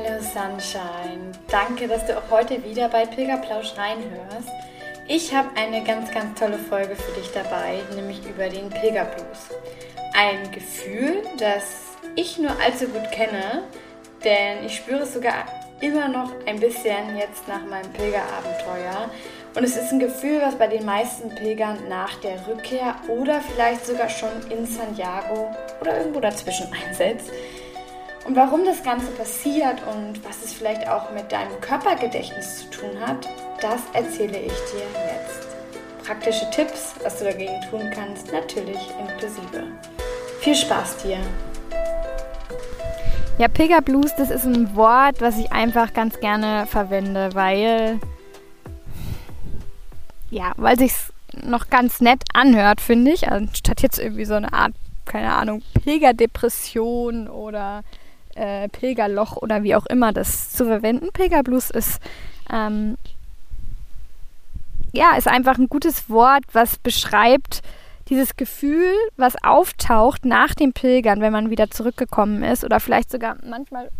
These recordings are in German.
Hello Sunshine, danke, dass du auch heute wieder bei Pilgerplausch reinhörst. Ich habe eine ganz, ganz tolle Folge für dich dabei, nämlich über den Pilgerblues. Ein Gefühl, das ich nur allzu gut kenne, denn ich spüre es sogar immer noch ein bisschen jetzt nach meinem Pilgerabenteuer. Und es ist ein Gefühl, was bei den meisten Pilgern nach der Rückkehr oder vielleicht sogar schon in Santiago oder irgendwo dazwischen einsetzt. Und warum das Ganze passiert und was es vielleicht auch mit deinem Körpergedächtnis zu tun hat, das erzähle ich dir jetzt. Praktische Tipps, was du dagegen tun kannst, natürlich inklusive. Viel Spaß dir! Ja, Pilgerblues, das ist ein Wort, was ich einfach ganz gerne verwende, weil ja, weil sich's noch ganz nett anhört, finde ich, anstatt jetzt irgendwie so eine Art, keine Ahnung, Pilgerdepression oder äh, Pilgerloch oder wie auch immer das zu verwenden. Pilgerblues ist ähm, ja, ist einfach ein gutes Wort, was beschreibt, dieses Gefühl, was auftaucht nach dem Pilgern, wenn man wieder zurückgekommen ist, oder vielleicht sogar manchmal,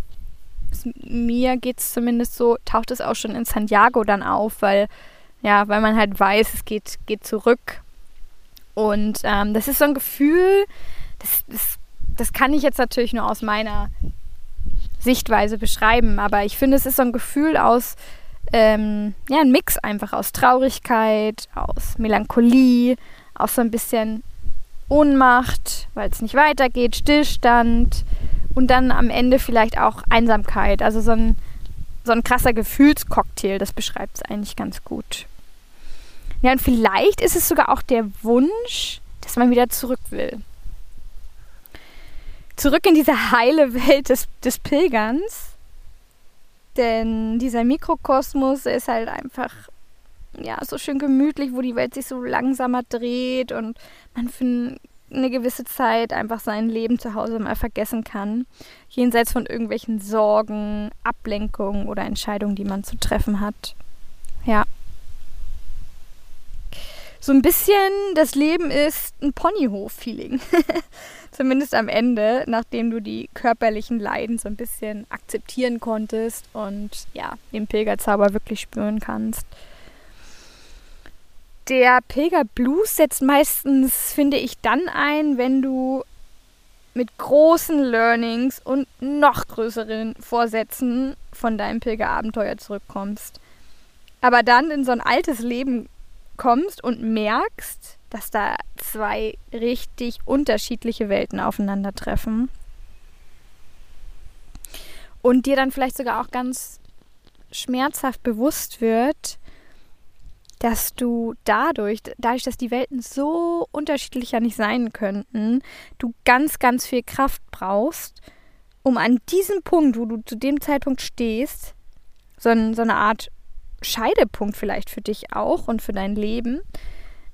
mir geht es zumindest so, taucht es auch schon in Santiago dann auf, weil, ja, weil man halt weiß, es geht, geht zurück. Und ähm, das ist so ein Gefühl, das, das, das kann ich jetzt natürlich nur aus meiner Sichtweise beschreiben, aber ich finde, es ist so ein Gefühl aus, ähm, ja, ein Mix einfach aus Traurigkeit, aus Melancholie, auch so ein bisschen Ohnmacht, weil es nicht weitergeht, Stillstand und dann am Ende vielleicht auch Einsamkeit. Also so ein, so ein krasser Gefühlscocktail, das beschreibt es eigentlich ganz gut. Ja, und vielleicht ist es sogar auch der Wunsch, dass man wieder zurück will. Zurück in diese heile Welt des, des Pilgerns. Denn dieser Mikrokosmos ist halt einfach ja, so schön gemütlich, wo die Welt sich so langsamer dreht und man für eine gewisse Zeit einfach sein Leben zu Hause mal vergessen kann. Jenseits von irgendwelchen Sorgen, Ablenkungen oder Entscheidungen, die man zu treffen hat. Ja. So ein bisschen das Leben ist ein Ponyhof-Feeling. Zumindest am Ende, nachdem du die körperlichen Leiden so ein bisschen akzeptieren konntest und ja, den Pilgerzauber wirklich spüren kannst der Pilgerblues setzt meistens, finde ich, dann ein, wenn du mit großen Learnings und noch größeren Vorsätzen von deinem Pilgerabenteuer zurückkommst. Aber dann in so ein altes Leben kommst und merkst, dass da zwei richtig unterschiedliche Welten aufeinandertreffen. Und dir dann vielleicht sogar auch ganz schmerzhaft bewusst wird, dass du dadurch, dadurch, dass die Welten so unterschiedlicher nicht sein könnten, du ganz, ganz viel Kraft brauchst, um an diesem Punkt, wo du zu dem Zeitpunkt stehst, so, ein, so eine Art Scheidepunkt vielleicht für dich auch und für dein Leben,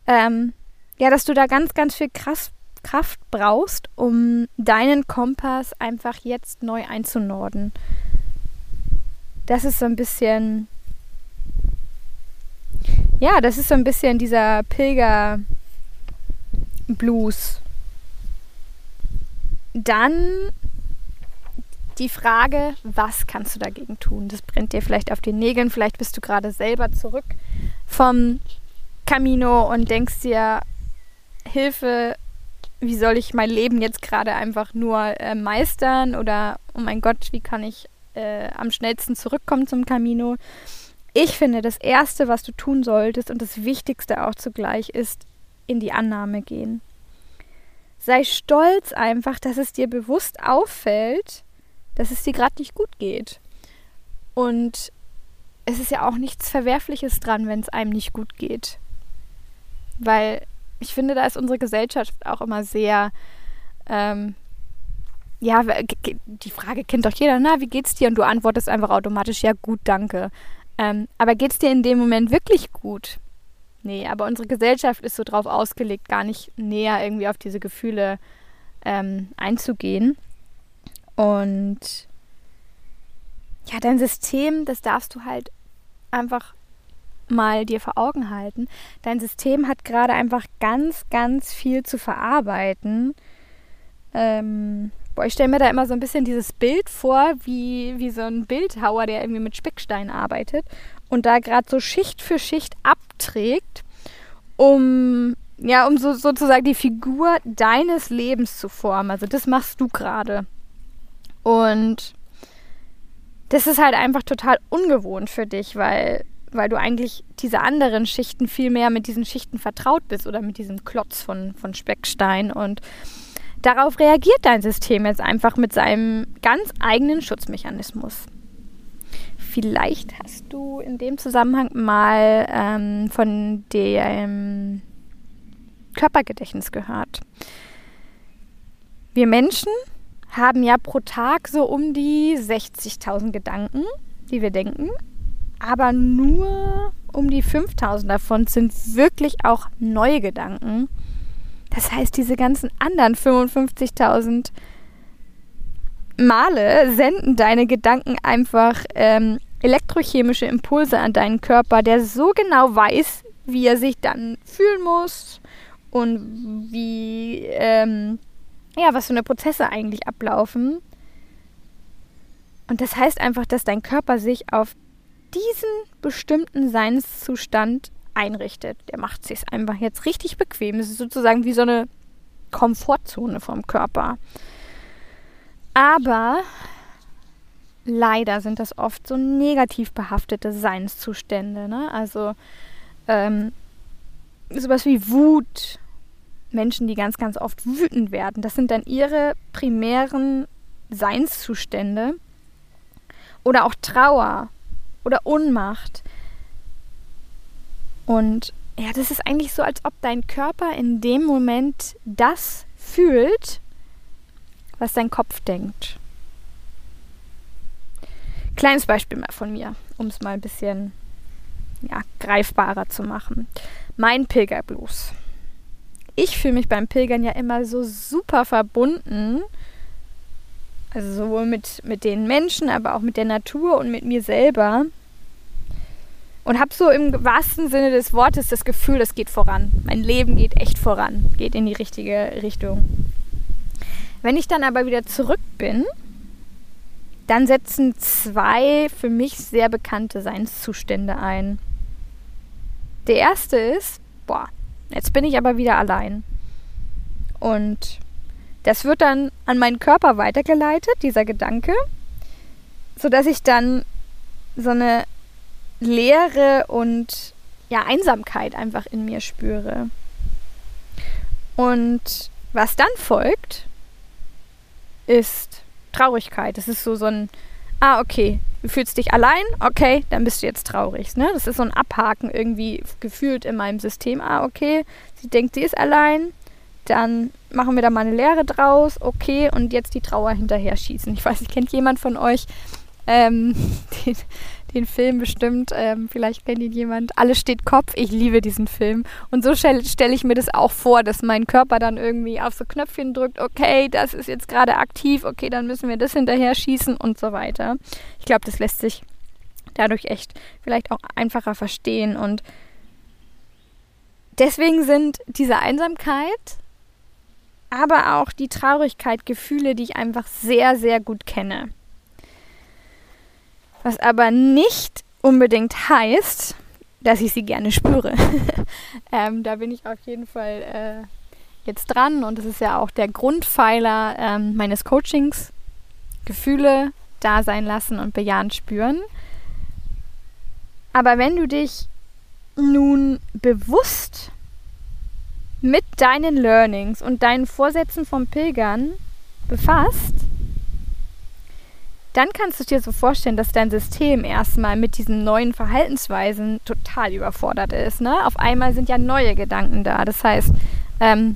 ähm, ja, dass du da ganz, ganz viel Kraft, Kraft brauchst, um deinen Kompass einfach jetzt neu einzunorden. Das ist so ein bisschen ja, das ist so ein bisschen dieser Pilger-Blues. Dann die Frage, was kannst du dagegen tun? Das brennt dir vielleicht auf den Nägeln. Vielleicht bist du gerade selber zurück vom Camino und denkst dir, Hilfe, wie soll ich mein Leben jetzt gerade einfach nur äh, meistern? Oder, oh mein Gott, wie kann ich äh, am schnellsten zurückkommen zum Camino? Ich finde, das Erste, was du tun solltest und das Wichtigste auch zugleich ist, in die Annahme gehen. Sei stolz einfach, dass es dir bewusst auffällt, dass es dir gerade nicht gut geht. Und es ist ja auch nichts Verwerfliches dran, wenn es einem nicht gut geht. Weil ich finde, da ist unsere Gesellschaft auch immer sehr, ähm, ja, die Frage kennt doch jeder, na, wie geht's dir? Und du antwortest einfach automatisch, ja, gut, danke. Ähm, aber geht's dir in dem Moment wirklich gut? Nee, aber unsere Gesellschaft ist so drauf ausgelegt, gar nicht näher irgendwie auf diese Gefühle ähm, einzugehen. Und ja, dein System, das darfst du halt einfach mal dir vor Augen halten. Dein System hat gerade einfach ganz, ganz viel zu verarbeiten. Ähm, boah, ich stelle mir da immer so ein bisschen dieses Bild vor, wie, wie so ein Bildhauer, der irgendwie mit Speckstein arbeitet und da gerade so Schicht für Schicht abträgt, um ja, um so, sozusagen die Figur deines Lebens zu formen. Also das machst du gerade. Und das ist halt einfach total ungewohnt für dich, weil, weil du eigentlich diese anderen Schichten viel mehr mit diesen Schichten vertraut bist oder mit diesem Klotz von, von Speckstein. Und darauf reagiert dein System jetzt einfach mit seinem ganz eigenen Schutzmechanismus. Vielleicht hast du in dem Zusammenhang mal ähm, von dem Körpergedächtnis gehört. Wir Menschen haben ja pro Tag so um die 60.000 Gedanken, die wir denken, aber nur um die 5.000 davon sind wirklich auch neue Gedanken. Das heißt, diese ganzen anderen 55.000 Male senden deine Gedanken einfach ähm, elektrochemische Impulse an deinen Körper, der so genau weiß, wie er sich dann fühlen muss und wie ähm, ja, was für eine Prozesse eigentlich ablaufen. Und das heißt einfach, dass dein Körper sich auf diesen bestimmten Seinszustand einrichtet. Der macht sich einfach jetzt richtig bequem. Es ist sozusagen wie so eine Komfortzone vom Körper. Aber leider sind das oft so negativ behaftete Seinszustände. Ne? Also ähm, sowas wie Wut, Menschen, die ganz, ganz oft wütend werden. Das sind dann ihre primären Seinszustände. Oder auch Trauer oder Ohnmacht. Und ja, das ist eigentlich so, als ob dein Körper in dem Moment das fühlt, was dein Kopf denkt. Kleines Beispiel mal von mir, um es mal ein bisschen ja, greifbarer zu machen. Mein Pilgerblues ich fühle mich beim Pilgern ja immer so super verbunden. Also sowohl mit, mit den Menschen, aber auch mit der Natur und mit mir selber. Und habe so im wahrsten Sinne des Wortes das Gefühl, es geht voran. Mein Leben geht echt voran, geht in die richtige Richtung. Wenn ich dann aber wieder zurück bin, dann setzen zwei für mich sehr bekannte Seinszustände ein. Der erste ist, boah, Jetzt bin ich aber wieder allein. Und das wird dann an meinen Körper weitergeleitet, dieser Gedanke, sodass ich dann so eine Leere und ja, Einsamkeit einfach in mir spüre. Und was dann folgt, ist Traurigkeit. Das ist so, so ein, ah, okay, du fühlst dich allein, okay, dann bist du jetzt traurig. Ne? Das ist so ein Abhaken irgendwie gefühlt in meinem System. Ah, okay, sie denkt, sie ist allein, dann machen wir da mal eine Lehre draus, okay, und jetzt die Trauer hinterher schießen. Ich weiß nicht, kennt jemand von euch ähm, den, den, Film bestimmt? Ähm, vielleicht kennt ihn jemand. Alles steht Kopf. Ich liebe diesen Film. Und so stelle stell ich mir das auch vor, dass mein Körper dann irgendwie auf so Knöpfchen drückt, okay, das ist jetzt gerade aktiv, okay, dann müssen wir das hinterher schießen und so weiter. Ich glaube, das lässt sich dadurch echt vielleicht auch einfacher verstehen und deswegen sind diese Einsamkeit aber auch die Traurigkeit Gefühle, die ich einfach sehr, sehr gut kenne. Was aber nicht unbedingt heißt, dass ich sie gerne spüre. ähm, da bin ich auf jeden Fall äh, jetzt dran und das ist ja auch der Grundpfeiler ähm, meines Coachings. Gefühle da sein lassen und bejahend spüren. Aber wenn du dich nun bewusst mit deinen Learnings und deinen Vorsätzen vom Pilgern befasst, dann kannst du dir so vorstellen, dass dein System erstmal mit diesen neuen Verhaltensweisen total überfordert ist. Ne? Auf einmal sind ja neue Gedanken da. Das heißt, ähm,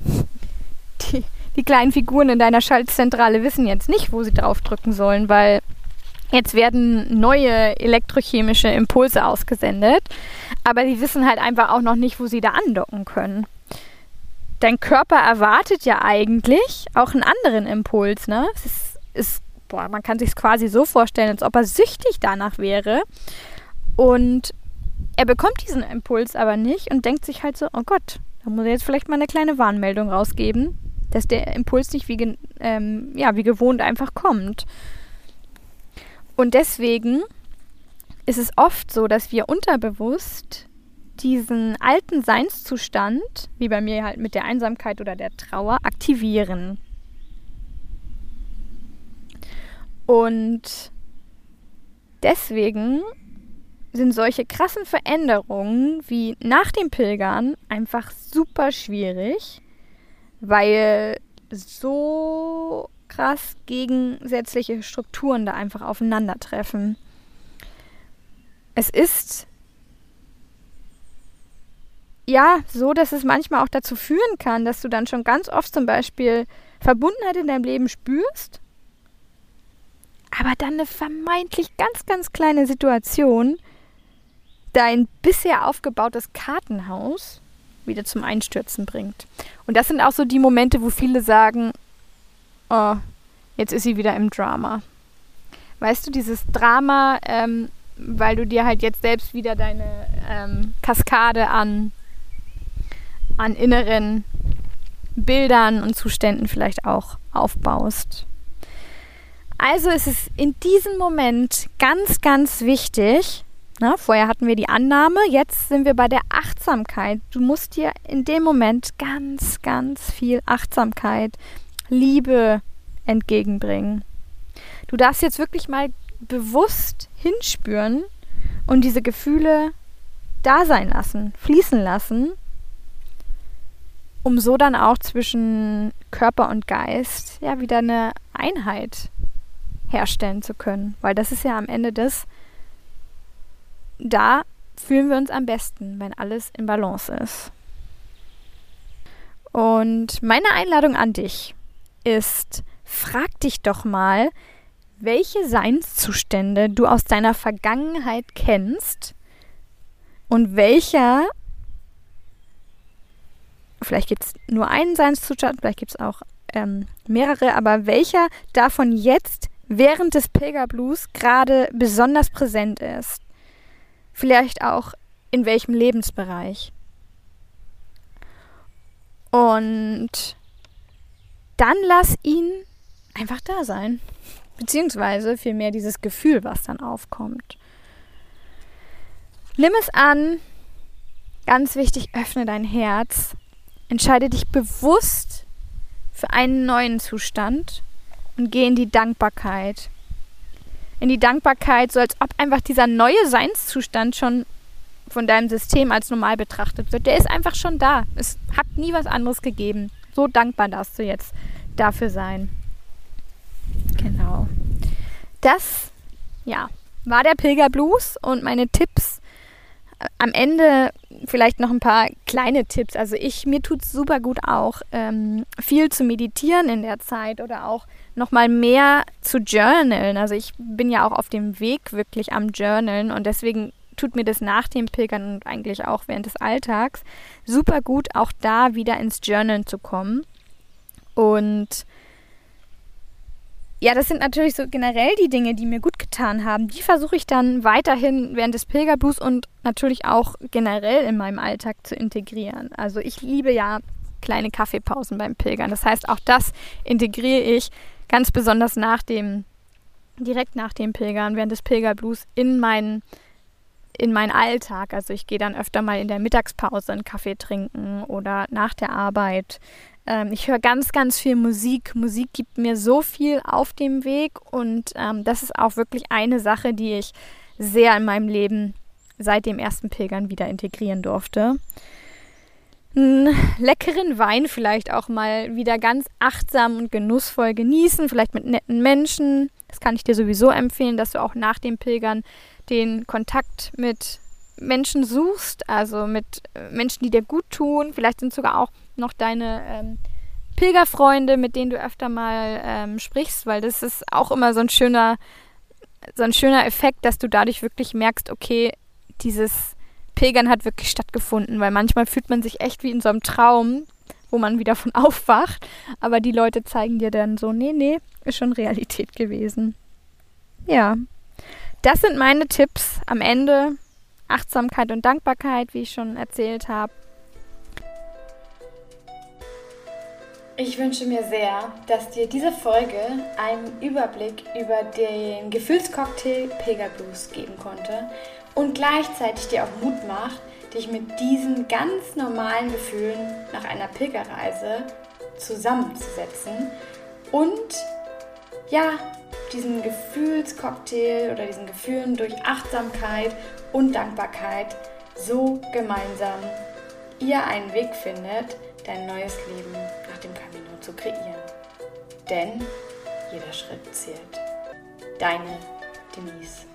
die, die kleinen Figuren in deiner Schaltzentrale wissen jetzt nicht, wo sie draufdrücken sollen, weil jetzt werden neue elektrochemische Impulse ausgesendet, aber sie wissen halt einfach auch noch nicht, wo sie da andocken können. Dein Körper erwartet ja eigentlich auch einen anderen Impuls, ne? Es ist, ist boah, man kann sich es quasi so vorstellen, als ob er süchtig danach wäre. Und er bekommt diesen Impuls aber nicht und denkt sich halt so, oh Gott, da muss er jetzt vielleicht mal eine kleine Warnmeldung rausgeben, dass der Impuls nicht wie, ähm, ja, wie gewohnt einfach kommt. Und deswegen ist es oft so, dass wir unterbewusst diesen alten Seinszustand, wie bei mir halt mit der Einsamkeit oder der Trauer, aktivieren. Und deswegen sind solche krassen Veränderungen wie nach dem Pilgern einfach super schwierig, weil so krass gegensätzliche Strukturen da einfach aufeinandertreffen. Es ist ja so, dass es manchmal auch dazu führen kann, dass du dann schon ganz oft zum Beispiel Verbundenheit in deinem Leben spürst, aber dann eine vermeintlich ganz, ganz kleine Situation dein bisher aufgebautes Kartenhaus wieder zum Einstürzen bringt. Und das sind auch so die Momente, wo viele sagen, oh, jetzt ist sie wieder im Drama. Weißt du, dieses Drama, ähm, weil du dir halt jetzt selbst wieder deine ähm, Kaskade an, an inneren Bildern und Zuständen vielleicht auch aufbaust. Also ist es in diesem Moment ganz, ganz wichtig, na, vorher hatten wir die Annahme, jetzt sind wir bei der Achtsamkeit. Du musst dir in dem Moment ganz, ganz viel Achtsamkeit, Liebe entgegenbringen. Du darfst jetzt wirklich mal bewusst hinspüren und diese Gefühle da sein lassen, fließen lassen, um so dann auch zwischen Körper und Geist ja wieder eine Einheit herstellen zu können. Weil das ist ja am Ende das, da fühlen wir uns am besten, wenn alles in Balance ist. Und meine Einladung an dich ist, frag dich doch mal, welche Seinszustände du aus deiner Vergangenheit kennst und welcher, vielleicht gibt es nur einen Seinszustand, vielleicht gibt es auch ähm, mehrere, aber welcher davon jetzt während des Pilgerblues gerade besonders präsent ist vielleicht auch in welchem Lebensbereich. Und dann lass ihn einfach da sein. Beziehungsweise vielmehr dieses Gefühl, was dann aufkommt. Nimm es an. Ganz wichtig, öffne dein Herz. Entscheide dich bewusst für einen neuen Zustand und geh in die Dankbarkeit in die Dankbarkeit, so als ob einfach dieser neue Seinszustand schon von deinem System als normal betrachtet wird. Der ist einfach schon da. Es hat nie was anderes gegeben. So dankbar darfst du jetzt dafür sein. Genau. Das, ja, war der Pilgerblues und meine Tipps. Am Ende vielleicht noch ein paar kleine Tipps. Also ich, mir tut es super gut auch, ähm, viel zu meditieren in der Zeit oder auch nochmal mehr zu journalen. Also ich bin ja auch auf dem Weg wirklich am Journalen und deswegen tut mir das nach dem Pilgern und eigentlich auch während des Alltags super gut, auch da wieder ins Journalen zu kommen. Und ja, das sind natürlich so generell die Dinge, die mir gut getan haben. Die versuche ich dann weiterhin während des Pilgerblues und natürlich auch generell in meinem Alltag zu integrieren. Also ich liebe ja kleine Kaffeepausen beim Pilgern. Das heißt, auch das integriere ich ganz besonders nach dem, direkt nach dem Pilgern, während des Pilgerblues in meinen in meinen Alltag. Also ich gehe dann öfter mal in der Mittagspause einen Kaffee trinken oder nach der Arbeit. Ähm, ich höre ganz, ganz viel Musik. Musik gibt mir so viel auf dem Weg und ähm, das ist auch wirklich eine Sache, die ich sehr in meinem Leben seit dem ersten Pilgern wieder integrieren durfte einen leckeren Wein vielleicht auch mal wieder ganz achtsam und genussvoll genießen, vielleicht mit netten Menschen. Das kann ich dir sowieso empfehlen, dass du auch nach dem Pilgern den Kontakt mit Menschen suchst, also mit äh, Menschen, die dir gut tun. Vielleicht sind sogar auch noch deine ähm, Pilgerfreunde, mit denen du öfter mal ähm, sprichst, weil das ist auch immer so ein schöner, so ein schöner Effekt, dass du dadurch wirklich merkst, okay, dieses Pilgern hat wirklich stattgefunden, weil manchmal fühlt man sich echt wie in so einem Traum, wo man wieder von aufwacht, aber die Leute zeigen dir dann so, nee, nee, ist schon Realität gewesen. Ja, das sind meine Tipps am Ende. Achtsamkeit und Dankbarkeit, wie ich schon erzählt habe. Ich wünsche mir sehr, dass dir diese Folge einen Überblick über den Gefühlscocktail Pega geben konnte und gleichzeitig dir auch Mut macht, dich mit diesen ganz normalen Gefühlen nach einer Pilgerreise zusammenzusetzen und ja, diesen Gefühlscocktail oder diesen Gefühlen durch Achtsamkeit und Dankbarkeit so gemeinsam ihr einen Weg findet, dein neues Leben nach dem Camino zu kreieren. Denn jeder Schritt zählt. Deine Denise.